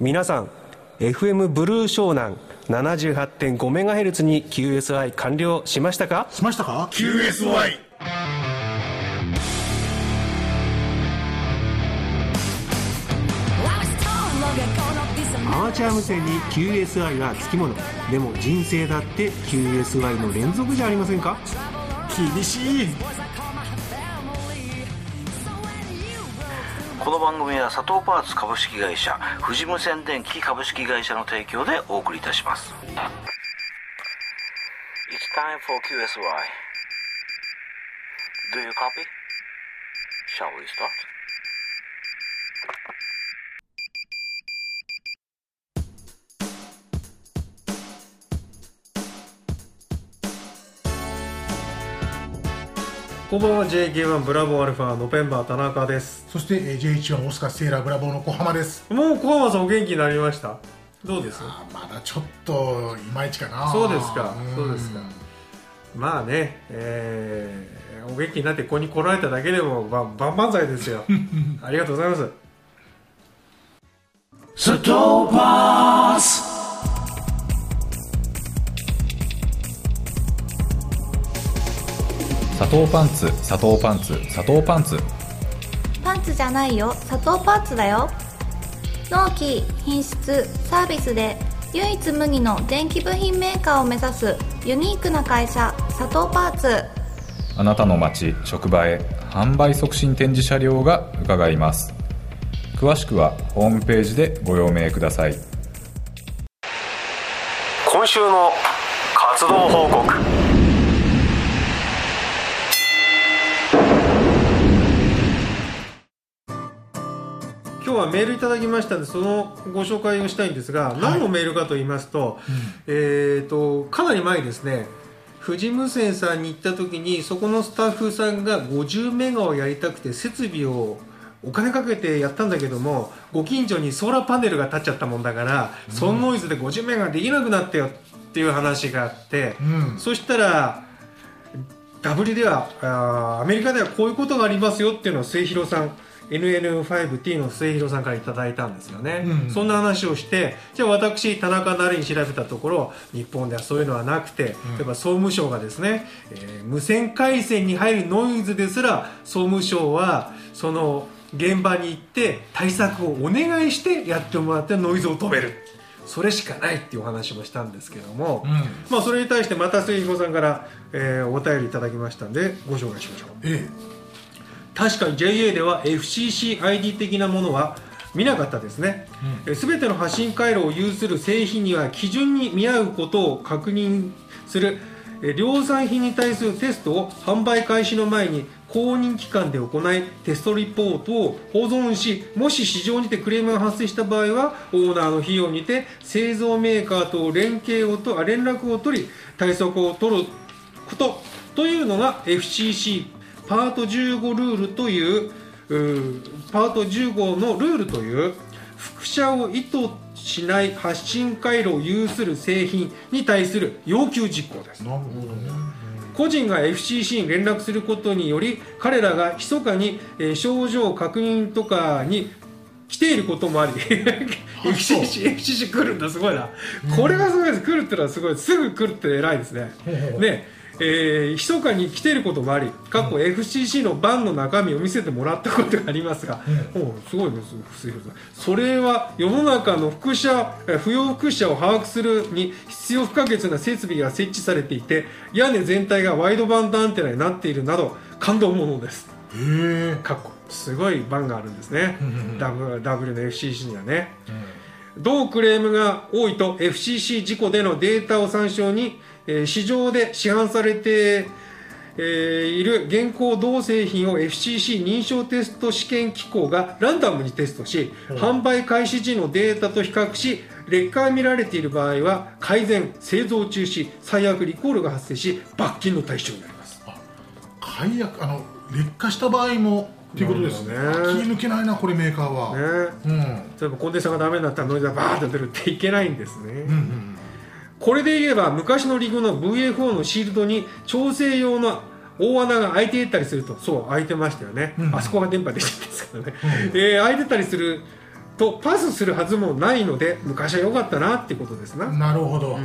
皆さん FM ブルー湘南 78.5MHz に QSI 完了しましたか？しましたか？QSY アマチュア無線に QSI はつきもの。でも人生だって QSI の連続じゃありませんか？厳しいこの番組は佐藤パーツ株式会社富士無線電機株式会社の提供でお送りいたします It's time for QSY Do you copy? Shall we start? こんばんは JK1 ブラボーアルファノペンバー田中です。そしてえー J1 オスカーセーラーブラボーの小浜です。もう小浜さんお元気になりました？どうです？あーまだちょっといまいちかな。そうですかん。そうですか。まあねえーお元気になってここに来られただけでもば万々歳ですよ。ありがとうございます。佐藤パ佐藤パンツ佐藤パンツ佐藤パンツ。パンツじゃないよ。佐藤パンツだよ。納期品質サービスで唯一無二の電気部品メーカーを目指すユニークな会社佐藤パーツ。あなたの街職場へ販売促進展示車両が伺います。詳しくはホームページでご用命ください。今週の活動報告はメールいただきましたのでそのご紹介をしたいんですが、何のメールかと言いますと,、えー、とかなり前ですね富士無線さんに行った時にそこのスタッフさんが50メガをやりたくて設備をお金かけてやったんだけどもご近所にソーラーパネルが立っちゃったもんだから、そのノイズで50メガできなくなったよっていう話があって、うん。そしたら W ではあーアメリカではこういうことがありますよっていうのを末広さん NN5T の末広さんからいただいたんですよね、うん。そんな話をしてじゃあ私田中なりに調べたところ日本ではそういうのはなくて、例えば総務省がですね、えー無線回線に入るノイズですら総務省はその現場に行って対策をお願いしてやってもらってノイズを止める。それしかないっていうお話もしたんですけども、うん。まあ、それに対してまた末広さんから、えーお便りいただきましたんでご紹介しましょう。え確かに JA では FCC-ID 的なものは見なかったですね、すべての発信回路を有する製品には基準に見合うことを確認するえ量産品に対するテストを販売開始の前に公認機関で行いテストリポートを保存しもし市場にてクレームが発生した場合はオーナーの費用にて製造メーカーと連携をとあ連絡を取り対策を取ることというのが FCC パート15ルールというパート15のルールという複写を意図しない発信回路を有する製品に対する要求事項です。えなるほどね。個人が FCC に連絡することにより彼らが密かに、えー症状確認とかに来ていることもあり FCC, FCC 来るんだすごいな、これがすごいです。来るってのはすごい。すぐ来るって偉いですね。ねえー、密かに来ていることもあり過去 FCC の版の中身を見せてもらったことがありますが、おうすごいですそれは世の中の輻射えー不要輻射を把握するに必要不可欠な設備が設置されていて屋根全体がワイドバンドアンテナになっているなど感動ものです。へえかっこすごい版があるんですね、W, W の FCC にはね、同クレームが多いと FCC 事故でのデータを参照に、えー市場で市販されて、えーいる現行同製品を FCC 認証テスト試験機構がランダムにテストし、販売開始時のデータと比較し劣化が見られている場合は改善製造中止最悪リコールが発生し罰金の対象になります。解約あの劣化した場合もっていうことですね。気抜けないなこれメーカーは、ね。うん。例えばコンデンサーがダメになったらノイズがバーッと出るっていけないんですね、うんうんこれで言えば昔のリグの VFO のシールドに調整用の大穴が開いていたりするとそう開いてましたよね、うん。あそこが電波出てるんですけどね、えー開いてたりするとパスするはずもないので昔は良かったなってことですな。なるほど、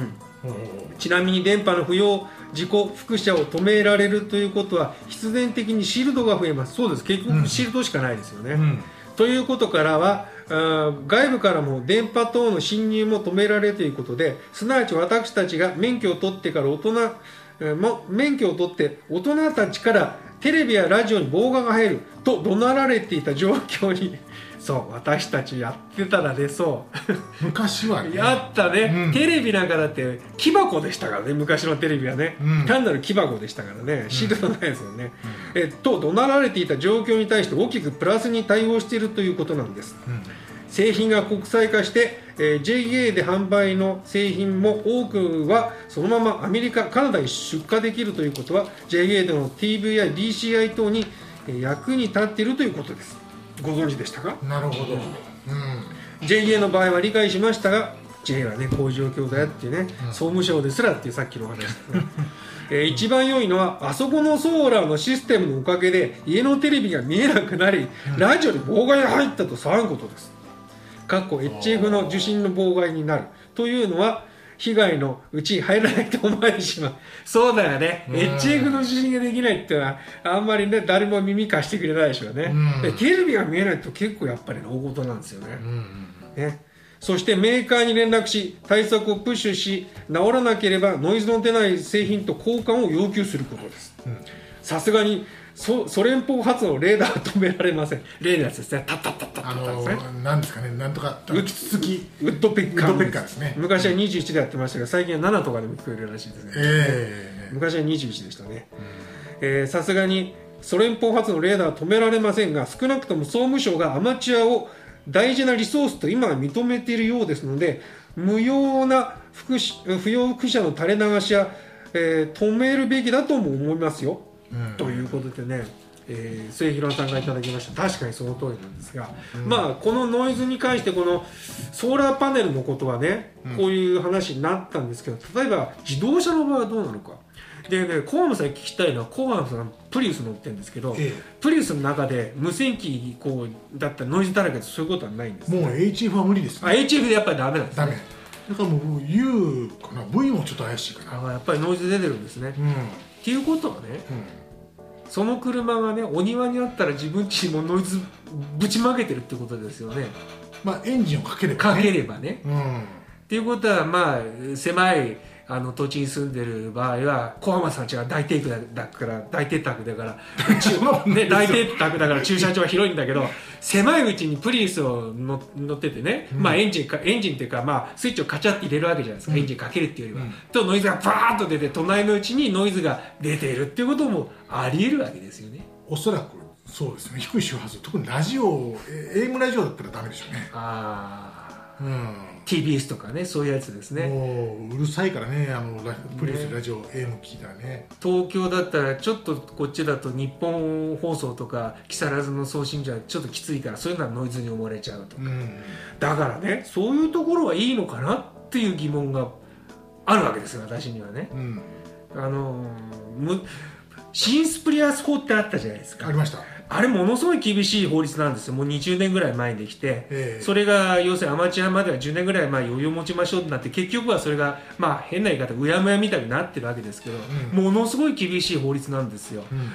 ちなみに電波の不要自己輻射を止められるということは必然的にシールドが増えます。そうです。結局シールドしかないですよね、ん。ということからは外部からも電波等の侵入も止められるということですなわち私たちが免許を取ってから大人、も免許を取って大人たちからテレビやラジオに妨害が入ると怒鳴られていた状況にそう私たちやってたら出そう。昔はね。やったね、うん。テレビなんかだって木箱でしたからね昔のテレビはね、うん。単なる木箱でしたからね。シールドないですよね、えと怒鳴られていた状況に対して大きくプラスに対応しているということなんです、製品が国際化して、えー JA で販売の製品も多くはそのままアメリカカナダに出荷できるということは JA での TV や DCI 等にえー役に立っているということですご存知でしたか？なるほど、うん。JA の場合は理解しましたが JA はねこういう状況だよっていうね、総務省ですらっていうさっきのお話。ですね、えー一番良いのはあそこのソーラーのシステムのおかげで家のテレビが見えなくなり、ラジオに妨害が入ったと騒ぐことです。かっこ HF の受信の妨害になる。というのは被害のうちに入らないと思われてしまう。そうだよね、HF の受信ができないっていうのはあんまりね誰も耳貸してくれないでしょうね、うテレビが見えないと結構やっぱり大事なんですよね、ね、そしてメーカーに連絡し対策をプッシュし直らなければノイズの出ない製品と交換を要求することです。さすがにソソ連邦発のレーダー止められません。例のやつですね。タッタッタッタッタあッタッのですねなんですかねなんとかうキツツキウッドペッカーウッドペッカーですね昔は21でやってましたが最近は7とかでも聞こえるらしいですねえ昔は21でしたねえーさすがにソ連邦発のレーダーは止められませんが少なくとも総務省がアマチュアを大事なリソースと今は認めているようですので無用な副し不要副社の垂れ流しや、えー止めるべきだとも思いますよ、ということでねえー末広さんがいただきました。確かにその通りなんですが、まあこのノイズに関してこのソーラーパネルのことはね、こういう話になったんですけど例えば自動車の場合はどうなのか。でねコアムさんに聞きたいのはコアムさんプリウス乗ってるんですけど、ええ。プリウスの中で無線機こうだったらノイズだらけでそういうことはないんです。もう HF は無理ですあ HF でやっぱりダメなんですね。ダメ。だからもう U かな。V もちょっと怪しいかな。あやっぱりノイズ出てるんですね、うん。っていうことはねその車がねお庭にあったら自分ちにもノイズぶちまけてるってことですよね。まあエンジンをかければかねければね。うん。っていうことはまあ狭いあの土地に住んでる場合は小浜さんちが大邸宅だから大邸宅だから ね、大邸宅だから駐車場は広いんだけど狭いうちにプリウスを乗乗っててね、まあエンジンかエンジンっていうかまあスイッチをカチャって入れるわけじゃないですか、エンジンかけるっていうよりは、とノイズがバーッと出て隣のうちにノイズが出ているっていうこともあり得るわけですよね。おそらくそうですね。低い周波数。特にラジオえ AM ラジオだったらダメでしょうね。ああうん TBS とかねそういうやつですね。もううるさいからねあのラプリウスラジオ AM 聞いたらね。東京だったらちょっとこっちだと日本放送とか木更津の送信じゃちょっときついからそういうのはノイズに思われちゃうとうん。だからねそういうところはいいのかなっていう疑問があるわけですよ私にはね。うん。あのーむ新スプリアス法ってあったじゃないですか。ありましたあれものすごい厳しい法律なんですよ。もう20年ぐらい前にできて、ええ。それが要するにアマチュアまでは10年ぐらい前猶予持ちましょうってなって結局はそれがまあ変な言い方うやむやみたいになってるわけですけど、ものすごい厳しい法律なんですよ、うん。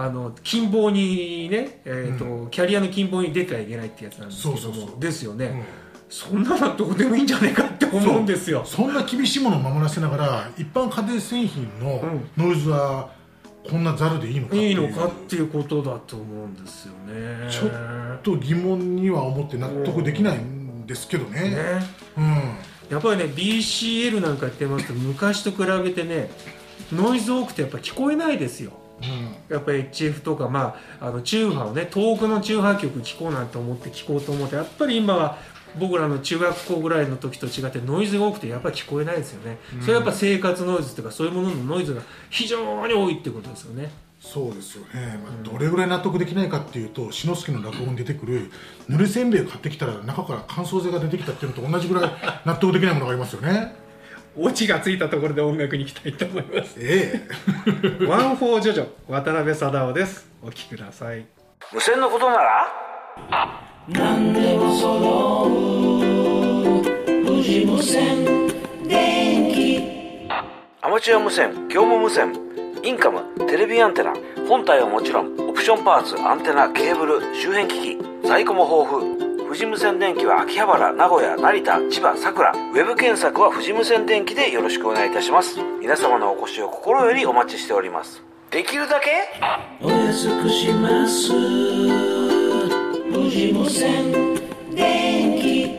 あの近傍にね、えーとキャリアの近傍に出てはいけないってやつなんですけども。そうそうそう。ですよね、うん。そんなのはどうでもいいんじゃないかって思うんですよ。そんな厳しいものを守らせながら一般家庭製品のノイズはこんなざるでいいのかっていう。いいのかっていうことだと思うんですよね。ちょっと疑問には思って納得できないんですけどね。ね。うん。やっぱりね BCL なんかやってますと昔と比べてねノイズ多くてやっぱ聞こえないですよ。うん。やっぱり HF とか、まあ、あの中波をね遠くの中波局聞こうなんて思って聞こうと思ってやっぱり今は僕らの中学校ぐらいの時と違ってノイズが多くてやっぱり聞こえないですよね、それはやっぱ生活ノイズとかそういうもののノイズが非常に多いってことですよね。そうですよね、まあ、どれぐらい納得できないかっていうと志の輔の落語に出てくるぬれせんべいを買ってきたら中から乾燥剤が出てきたっていうのと同じぐらい納得できないものがありますよね。オチがついたところで音楽に行きたいと思います。ええ。 One for Jojo 渡辺貞夫です。お聴きください。無線のことなら？何でも揃う富士無線。電気アマチュア無線業務無線。インカムテレビアンテナ本体はもちろん。オプションパーツアンテナケーブル周辺機器在庫も豊富。富士無線電機は秋葉原名古屋成田千葉佐倉ウェブ検索は富士無線電機でよろしくお願いいたします。皆様のお越しを心よりお待ちしております。できるだけ？お安くします富士無線電気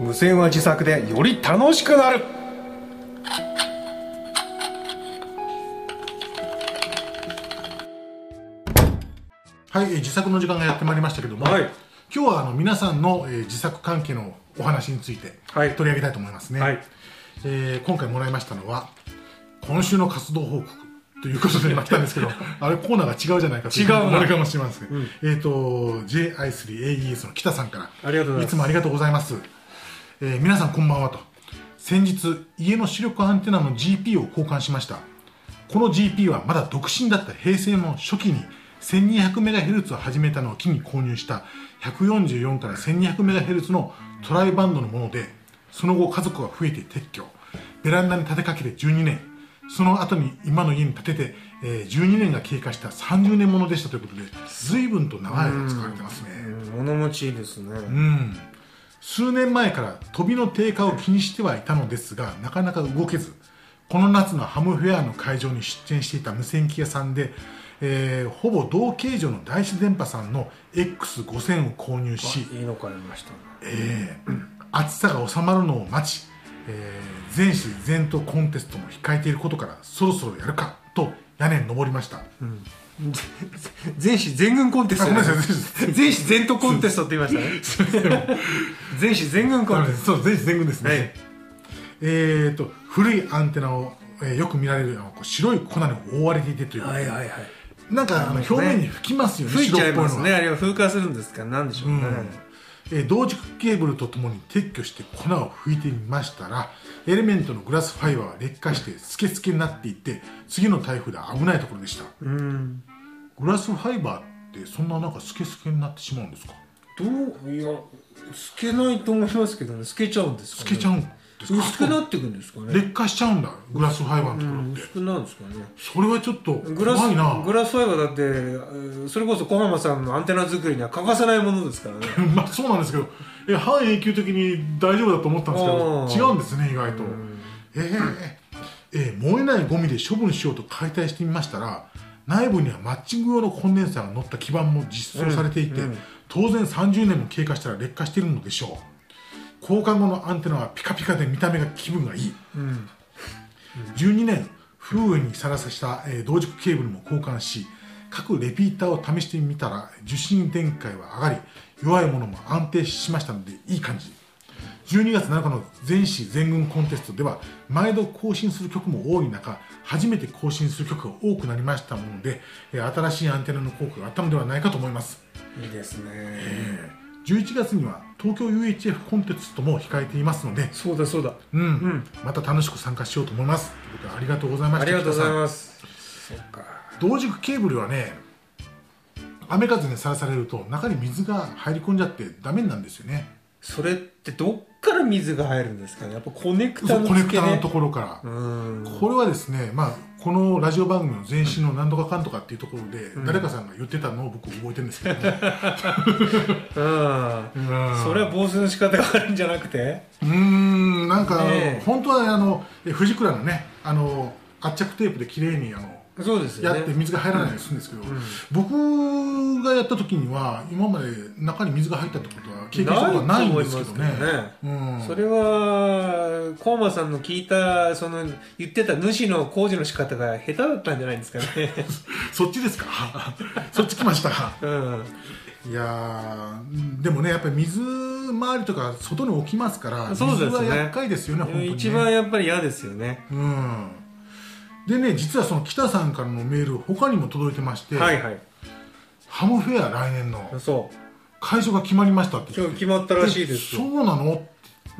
無線は自作でより楽しくなる。はい、えー自作の時間がやってまいりましたけども、はい。今日はあの皆さんの、えー自作関係のお話についてはい。取り上げたいと思いますね、はい。えー今回もらいましたのは今週の活動報告ということで今来たんですけど あれコーナーが違うじゃないかと違うな。思われるかもしれません、えっ、と JI3AES の北さんから。ありがとうございます。いつもありがとうございます、えー皆さんこんばんはと。先日家の視力アンテナの GP を交換しました。この GP はまだ独身だった平成の初期に 1200MHz を始めたのを機に購入した144から 1200MHz のトライバンドのものでその後家族が増えて撤去。ベランダに立てかけて12年その後に今の家に建てて、えー12年が経過した30年ものでしたということで随分と長い間使われてますね。物持ちいいですね。うん。数年前から飛びの低下を気にしてはいたのですがなかなか動けずこの夏のハムフェアの会場に出店していた無線機屋さんで、えーほぼ同形状の大子電波さんの X5000 を購入し、いいの買いましたね。えー暑さが収まるのを待ち、えー全市全都コンテストも控えていることからそろそろやるかと屋根に登りました、全市全軍コンテスト全市全都コンテストって言いましたね。全市全軍コンテスそう全市全軍ですね、はい。えー、と古いアンテナを、えーよく見られるあのこう白い粉に覆われていてという。トはいはいはい。なんかあの表面に吹きますよね吹いちゃいますね。あれは風化するんですか？なんでしょうね、えー同軸ケーブルとともに撤去して粉を拭いてみましたらエレメントのグラスファイバーは劣化してスケスケになっていって次の台風で危ないところでした。うん。グラスファイバーってそんななんかスケスケになってしまうんですか？どう？いや透けないと思いますけどね。透けちゃうんですか、ね、透けちゃうん薄くなっていくんですかね。劣化しちゃうんだグラスファイバーのところって、薄くなるんですかね。それはちょっとグラス怖いな。グラスファイバーだってえーそれこそ小浜さんのアンテナ作りには欠かせないものですからね。まあそうなんですけど。え半永久的に大丈夫だと思ったんですけど違うんですね意外と。えーえー燃えないゴミで処分しようと解体してみましたら内部にはマッチング用のコンデンサーが乗った基板も実装されていて、うん。うん当然30年も経過したら劣化しているのでしょう交換後のアンテナはピカピカで見た目が気分がいい、12年風雨にさらさした、えー同軸ケーブルも交換し各レピーターを試してみたら受信電解は上がり弱いものも安定しましたのでいい感じ。12月7日の全市全軍コンテストでは毎度更新する曲も多い中初めて更新する曲が多くなりましたものでえー新しいアンテナの効果があったのではないかと思います。いいですね11月には東京 UHF コンテストも控えていますので、そうだそうだ。うん。また楽しく参加しようと思います。ということでありがとうございました。ありがとうございすます。そうか同軸ケーブルはね雨風にさらされると中に水が入り込んじゃってダメなんですよね。それってどっから水が入るんですかね？やっぱコネクタそうコネクタのところから、うん。これはですね、まあ、このラジオ番組の前身の何とかかんとかっていうところで、誰かさんが言ってたのを僕覚えてるんですけど、ね、うん。うん。それは防水の仕方があるんじゃなくて？うーんなんか、ねえ。本当はあのえ藤倉のねあの圧着テープで綺麗にあのそうですよね。やって水が入らないようにするんですけど、僕がやった時には今まで中に水が入ったってことは経験したことはないんですけどね。ないと思いますけうん。それはコーマさんの聞いたその言ってた主の工事の仕方が下手だったんじゃないんですかね。そっちですか？そっち来ました。かうん。いやーでもねやっぱり水回りとか外に置きますからそうですね。水は厄介ですよね本当にね。一番やっぱり嫌ですよね。うんでね実はその北さんからのメール他にも届いてまして、はいはい。ハムフェア来年のそう。会場が決まりましたって言今日決まったらしいですそうなのって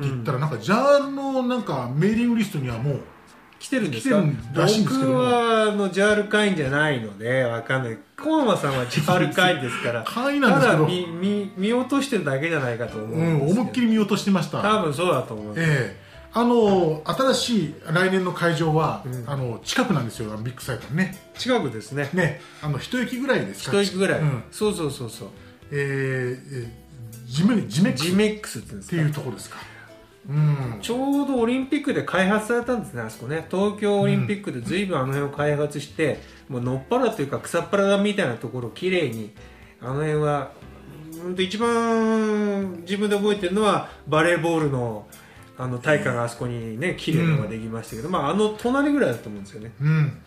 言ったら、なんか JAL のなんかメーリングリストにはもう来てるんですか？来てるらしいんですけど僕はあの JAL 会員じゃないのでわかんない。小浜さんは JAL 会員ですから。会員なんですけど。ただ見見見落としてるだけじゃないかと思ううんん、思いっきり見落としてました。多分そうだと思う、ええあの新しい来年の会場は、あの近くなんですよビッグサイトにね。近くですね。ね。あの一駅ぐらいですか。一駅ぐらい、うん。そうそうそうそう。えーえージメジメックス。っジメックスっていうところですか。うん。ちょうどオリンピックで開発されたんですねあそこね。東京オリンピックで随分あの辺を開発して、もうのっぱらというか草っぱらみたいなところをきれいにあの辺はうんと一番自分で覚えてるのはバレーボールのあの大会があそこにね綺麗なのができましたけど、まああの隣ぐらいだと思うんですよね。うん。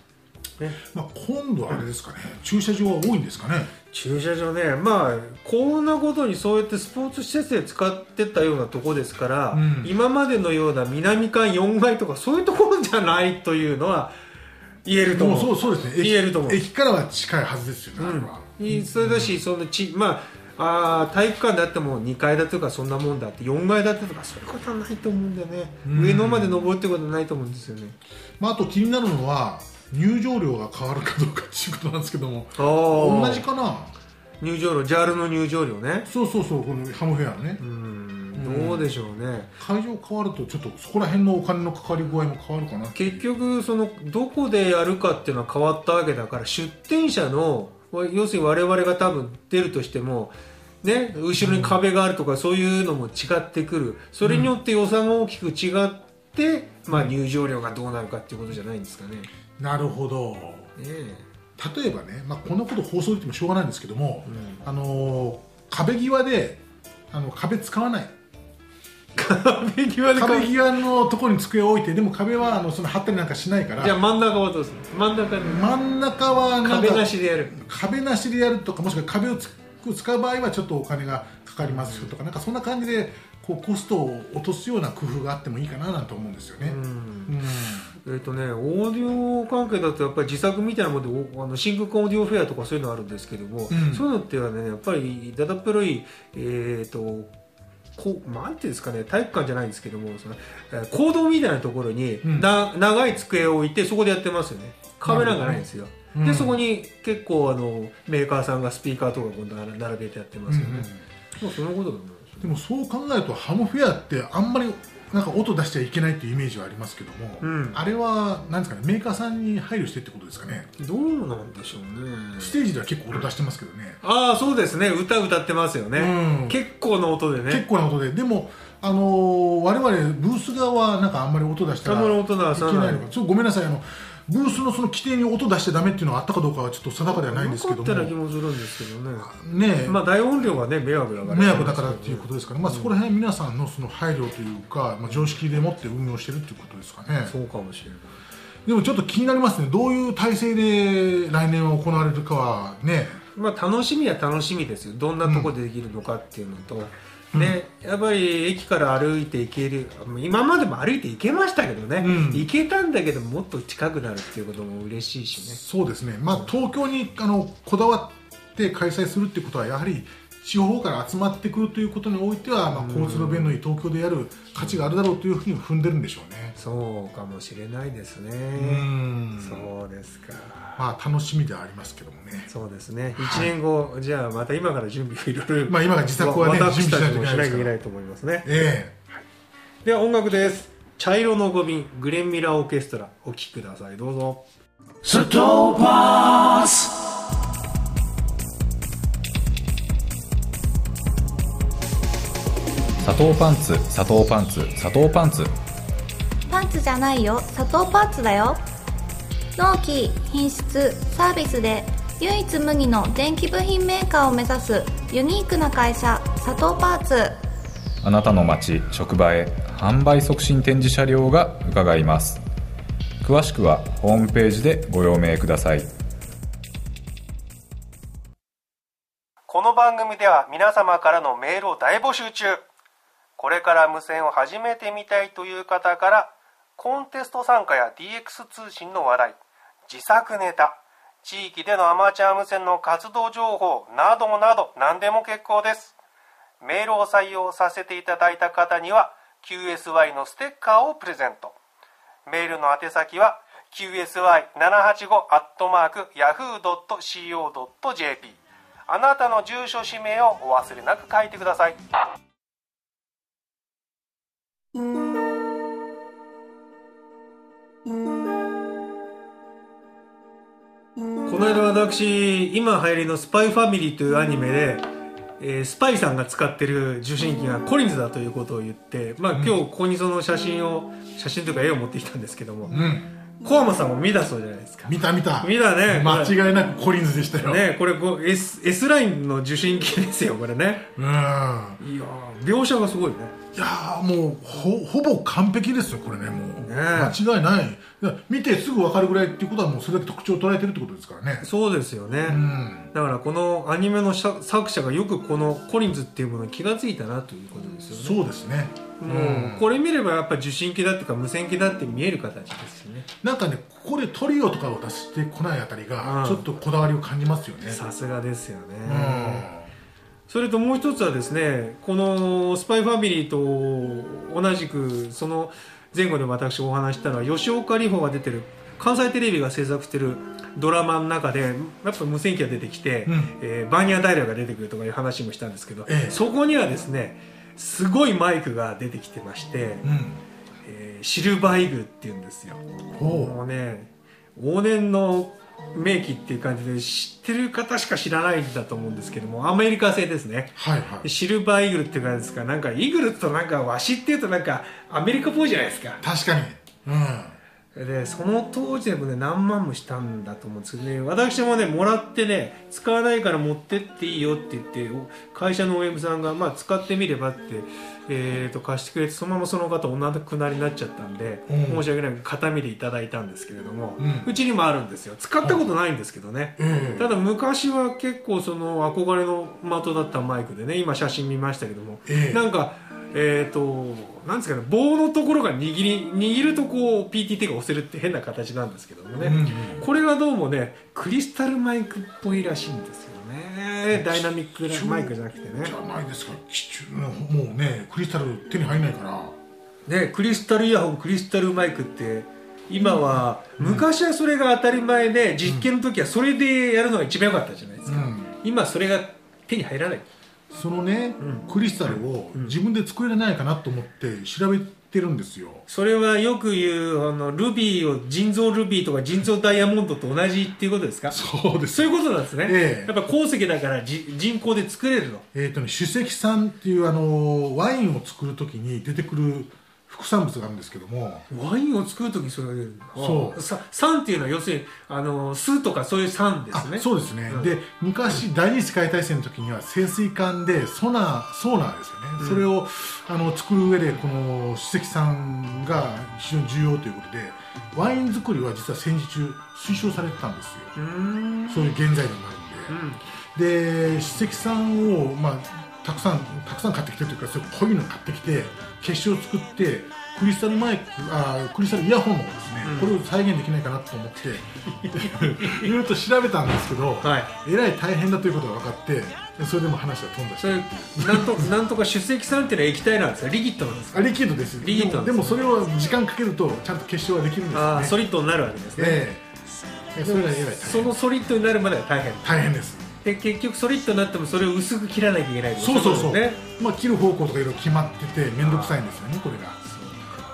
ね。まあ、今度はあれですかね。駐車場は多いんですかね。駐車場ね。まあこんなことにそうやってスポーツ施設で使ってたようなとこですから、うん。今までのような南館4階とかそういうところじゃないというのは言えるとも思う。うそうそうですね。駅言えると思う。駅からは近いはずですよね、うん、それだしそのちまああー体育館であっても2階建てとかそんなもんだって4階建てとかそういうことはないと思うんだよね、うん。上のまで登るってことはないと思うんですよね。まあ、あと気になるのは入場料が変わるかどうかっていうことなんですけども。あー。同じかな？入場料 JAL の入場料ね。そうそうそうこのハムフェアのね、うん。どうでしょうね。会場変わるとちょっとそこら辺のお金のかかり具合も変わるかな結局そのどこでやるかっていうのは変わったわけだから出店者の要するに我々が多分出るとしてもね後ろに壁があるとかそういうのも違ってくる。それによって予算が大きく違って、まあ、入場料がどうなるかっていうことじゃないんですかね。ねなるほど。え。例えばね、まあ、こんなこと放送で言ってもしょうがないんですけども、あのー壁際であの壁使わない。壁際で壁際のところに机を置いてでも壁はあのその貼ったりなんかしないから。じゃあ真ん中はどうする？真ん中に。真ん中はなんか壁なしでやる。壁なしでやるとかもしくは壁をつ使う場合はちょっとお金がかかりますよとかなんかそんな感じでこうコストを落とすような工夫があってもいいかななんて思うんですよね。うん。えっとね、オーディオ関係だとやっぱり自作みたいなものでおあの真空オーディオフェアとかそういうのあるんですけども、うん。そういうのってはねやっぱりだだっぺろい、えー、とこうなんていうんですかね体育館じゃないんですけどもそのえー講堂みたいなところに、うん。な長い机を置いてそこでやってますよね。カメラがないんですよ、うん。でそこに結構あのメーカーさんがスピーカーとか並並べてやってますよね、でもそう考えるとハムフェアってあんまりなんか音出しちゃいけないっていうイメージはありますけども、うん。あれはなんですかねメーカーさんに配慮してってことですかね。どうなんでしょうね。ステージでは結構音出してますけどね、ああそうですね。歌歌ってますよね、うん。結構の音でね。結構な音で。でもあのー我々ブース側はなんかあんまり音出したらいけさない。ないのか。ちょっとごめんなさい。あのブースのその規定に音出しちゃダメっていうのがあったかどうかはちょっと定かではないんですけども。よかったら気もするんですけどね。ねえ。まあ大音量はね迷惑だから迷惑だからっていうことですから、まあ、そこら辺皆さんのその配慮というか、まあ、常識でもって運用してるっていうことですかね。そうかもしれない。でもちょっと気になりますね。どういう体制で来年は行われるかはね。まあ楽しみは楽しみですよ。どんなとこでできるのかっていうのと、ね、やっぱり駅から歩いて行ける今までも歩いて行けましたけどね、うん。行けたんだけどもっと近くなるっていうことも嬉しいしね。そうですね、まあ、東京にあのこだわって開催するってことはやはり地方から集まってくるということにおいては、まあ、交通の便のいい東京でやる価値があるだろうというふうに踏んでるんでしょうね。そうかもしれないですね。うん。そうですか。まあ楽しみではありますけどもね。そうですね。1年後、じゃあまた今から準備をいろいろ。まあ今が自作はねわ私たちもし準備しなといけないけないと思いますね。えでは音楽です。茶色の五輪グレンミラーオーケストラお聴きください。どうぞ。Satovas. 砂糖パンツ砂糖パンツ砂糖パンツ。パンツじゃないよ。砂糖パンツだよ。納期品質サービスで唯一無二の電気部品メーカーを目指すユニークな会社佐藤パーツ。あなたの街職場へ販売促進展示車両が伺います。詳しくはホームページでご用命ください。この番組では皆様からのメールを大募集中これから無線を始めてみたいという方からコンテスト参加や DX 通信の話題自作ネタ地域でのアマチュア無線の活動情報などなど何でも結構です。メールを採用させていただいた方には QSY のステッカーをプレゼント。メールの宛先は qsy785-yahoo.co.jp あなたの住所氏名をお忘れなく書いてください。この間私今流行りの「スパイファミリー」というアニメで、えースパイさんが使ってる受信機がコリンズだということを言って、まあ、今日ここにその写真を写真というか絵を持ってきたんですけどもうん小浜さんも見たそうじゃないですか。見た見た。見たね間違いなくコリンズでしたよ、ねこれこう S, S ラインの受信機ですよこれね。うん。いやー描写がすごいね。いやーもうほほぼ完璧ですよこれねもう。ね。間違いない。見てすぐ分かるぐらいっていうことはもうそれだけ特徴を捉えてるってことですからね。そうですよね、うん。だからこのアニメの作作者がよくこのコリンズっていうものに気がついたなということですよね。そうですねもうこれ見ればやっぱ受信機だっていうか無線機だって見える形ですよね。なんかねここでトリオとかを出してこないあたりうん。がちょっとこだわりを感じますよね。さすがですよね、うん。それともう一つはですねこの「スパイファミリー」と同じくその前後で私お話ししたのは吉岡里帆が出てる関西テレビが制作してるドラマの中でやっぱ無線機が出てきて、うん。えーバーニャダイラが出てくるとかいう話もしたんですけど、ええ。そこにはですねすごいマイクが出てきてまして、うん。えーシルバーイーグルっていうんですよ。ほもうね往年の名機っていう感じで知ってる方しか知らないんだと思うんですけどもアメリカ製ですね。うはいはい。でシルバーイーグルっていう感じですかなんかイーグルとなんかワシっていうとなんかアメリカっぽいじゃないですか。確かに。うんでその当時でもね何万もしたんだと思うんですけどね。私もねもらってね使わないから持ってっていいよって言ってお会社の OM さんが、まあ、使ってみればって、えー、と貸してくれてそのままその方お亡くなりになっちゃったんで、うん。申し訳ない形見でいただいたんですけれども、ううんちにもあるんですよ。使ったことないんですけどね、ええただ昔は結構その憧れの的だったマイクでね今写真見ましたけども、ええ。なんかえっ、となんですかね棒のところが握り握るとこう PTT が押せるって変な形なんですけどもね、うんうん。これがどうもねクリスタルマイクっぽいらしいんですよね。ダイナミックマイクじゃなくてね。じゃないですか。もうねクリスタル手に入んないから。ねクリスタルイヤホンクリスタルマイクって今は、昔はそれが当たり前で実験の時はそれでやるのが一番良かったじゃないですか、うん。今それが手に入らないそのね、うん。クリスタルを自分で作れないかなと思って調べてるんですよ。それはよく言うあのルビーを人造ルビーとか人造ダイヤモンドと同じっていうことですか？そうです。そういうことなんですね、ええ。やっぱ鉱石だからじ人工で作れるの。えーとね、主石酸っていうあのワインを作るときに出てくる副産物があるんですけども。ワインを作るときそれが出る。のそう。酸っていうのは要するにあの酢とかそういう酸であすね。そうですね、うん。で昔第二次世界大戦の時には潜水艦でソナーソーナーですよね、それをあの作る上でこの主石酸が非常に重要ということでワイン作りは実は戦時中推奨されてたんですよ、そういう原材料になるんで、で主石酸を、まあ、たくさんたくさん買ってきてというかそういう濃いの買ってきて結晶を作ってクリスタルマイクあクリスタルイヤホンの方ですね、うん。これを再現できないかなと思って いろいろと調べたんですけど、はい。えらい大変だということが分かってそれでも話が飛んだし。なんと なんとか出石酸っていうのは液体なんですか？リキッドなんですか？あリキッドです。リキッドでもそれを時間かけるとちゃんと結晶はできるんですよね。ああソリッドになるわけですね、ええ。それがえらいそのソリッドになるまでは大変。大変ですで結局ソリッドになってもそれを薄く切らなきゃいけないそうそうそう、ね。まあ、切る方向とかいろいろ決まってて面倒くさいんですよねこれが。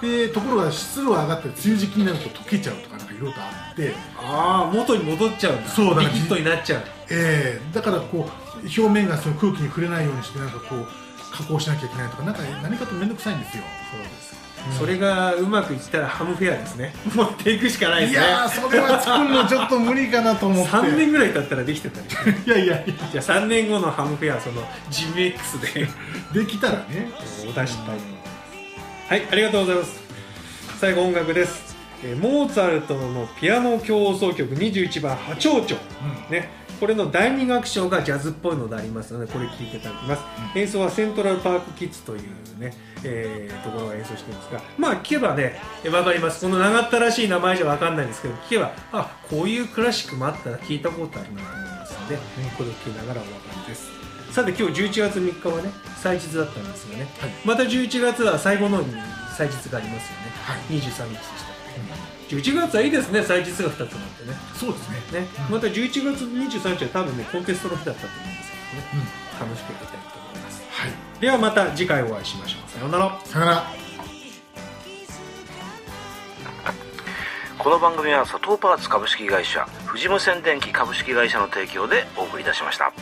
でところが湿度が上がって梅雨時期になると溶けちゃうとかなんかいろいろとあって、ああ元に戻っちゃうんだ。そうだリキッドになっちゃう。えーだからこう表面がその空気に触れないようにしてなんかこう加工しなきゃいけないとかなんか何かと面倒くさいんですよ。そうですそれがうまくいったらハムフェアですね。持っていくしかないでいすね。やーそれは作るのちょっと無理かなと思って。3年ぐらい経ったらできてたり。し ていやいやいや。じゃあ3年後のハムフェアその GMX で。できたらね。お出したいと思います。はいありがとうございます。最後音楽です、えーモーツァルトのピアノ協奏曲21番「波長長」ね。これの第二楽章がジャズっぽいのでありますのでこれ聴いていただきます、演奏はセントラルパークキッズというね、えーところが演奏してるんですがまあ聞けばねえわかります。この長ったらしい名前じゃわかんないんですけど聞けばあこういうクラシックもあったら聞いたことあるなと思いますので、これを聞きながらお別れです。さて今日11月3日はね祭日だったんですがね、はい。また11月は最後のに祭日がありますよね、はい。23日でした11月はいいですね祭日が2つもあってね。そうですね。ね、また11月23日は多分ねコンテストの日だったと思うんですけどね、楽しくやりたいではまた次回お会いしましょう。さようなら。さよなら。この番組は佐藤パーツ株式会社藤無線電機株式会社の提供でお送りいたしました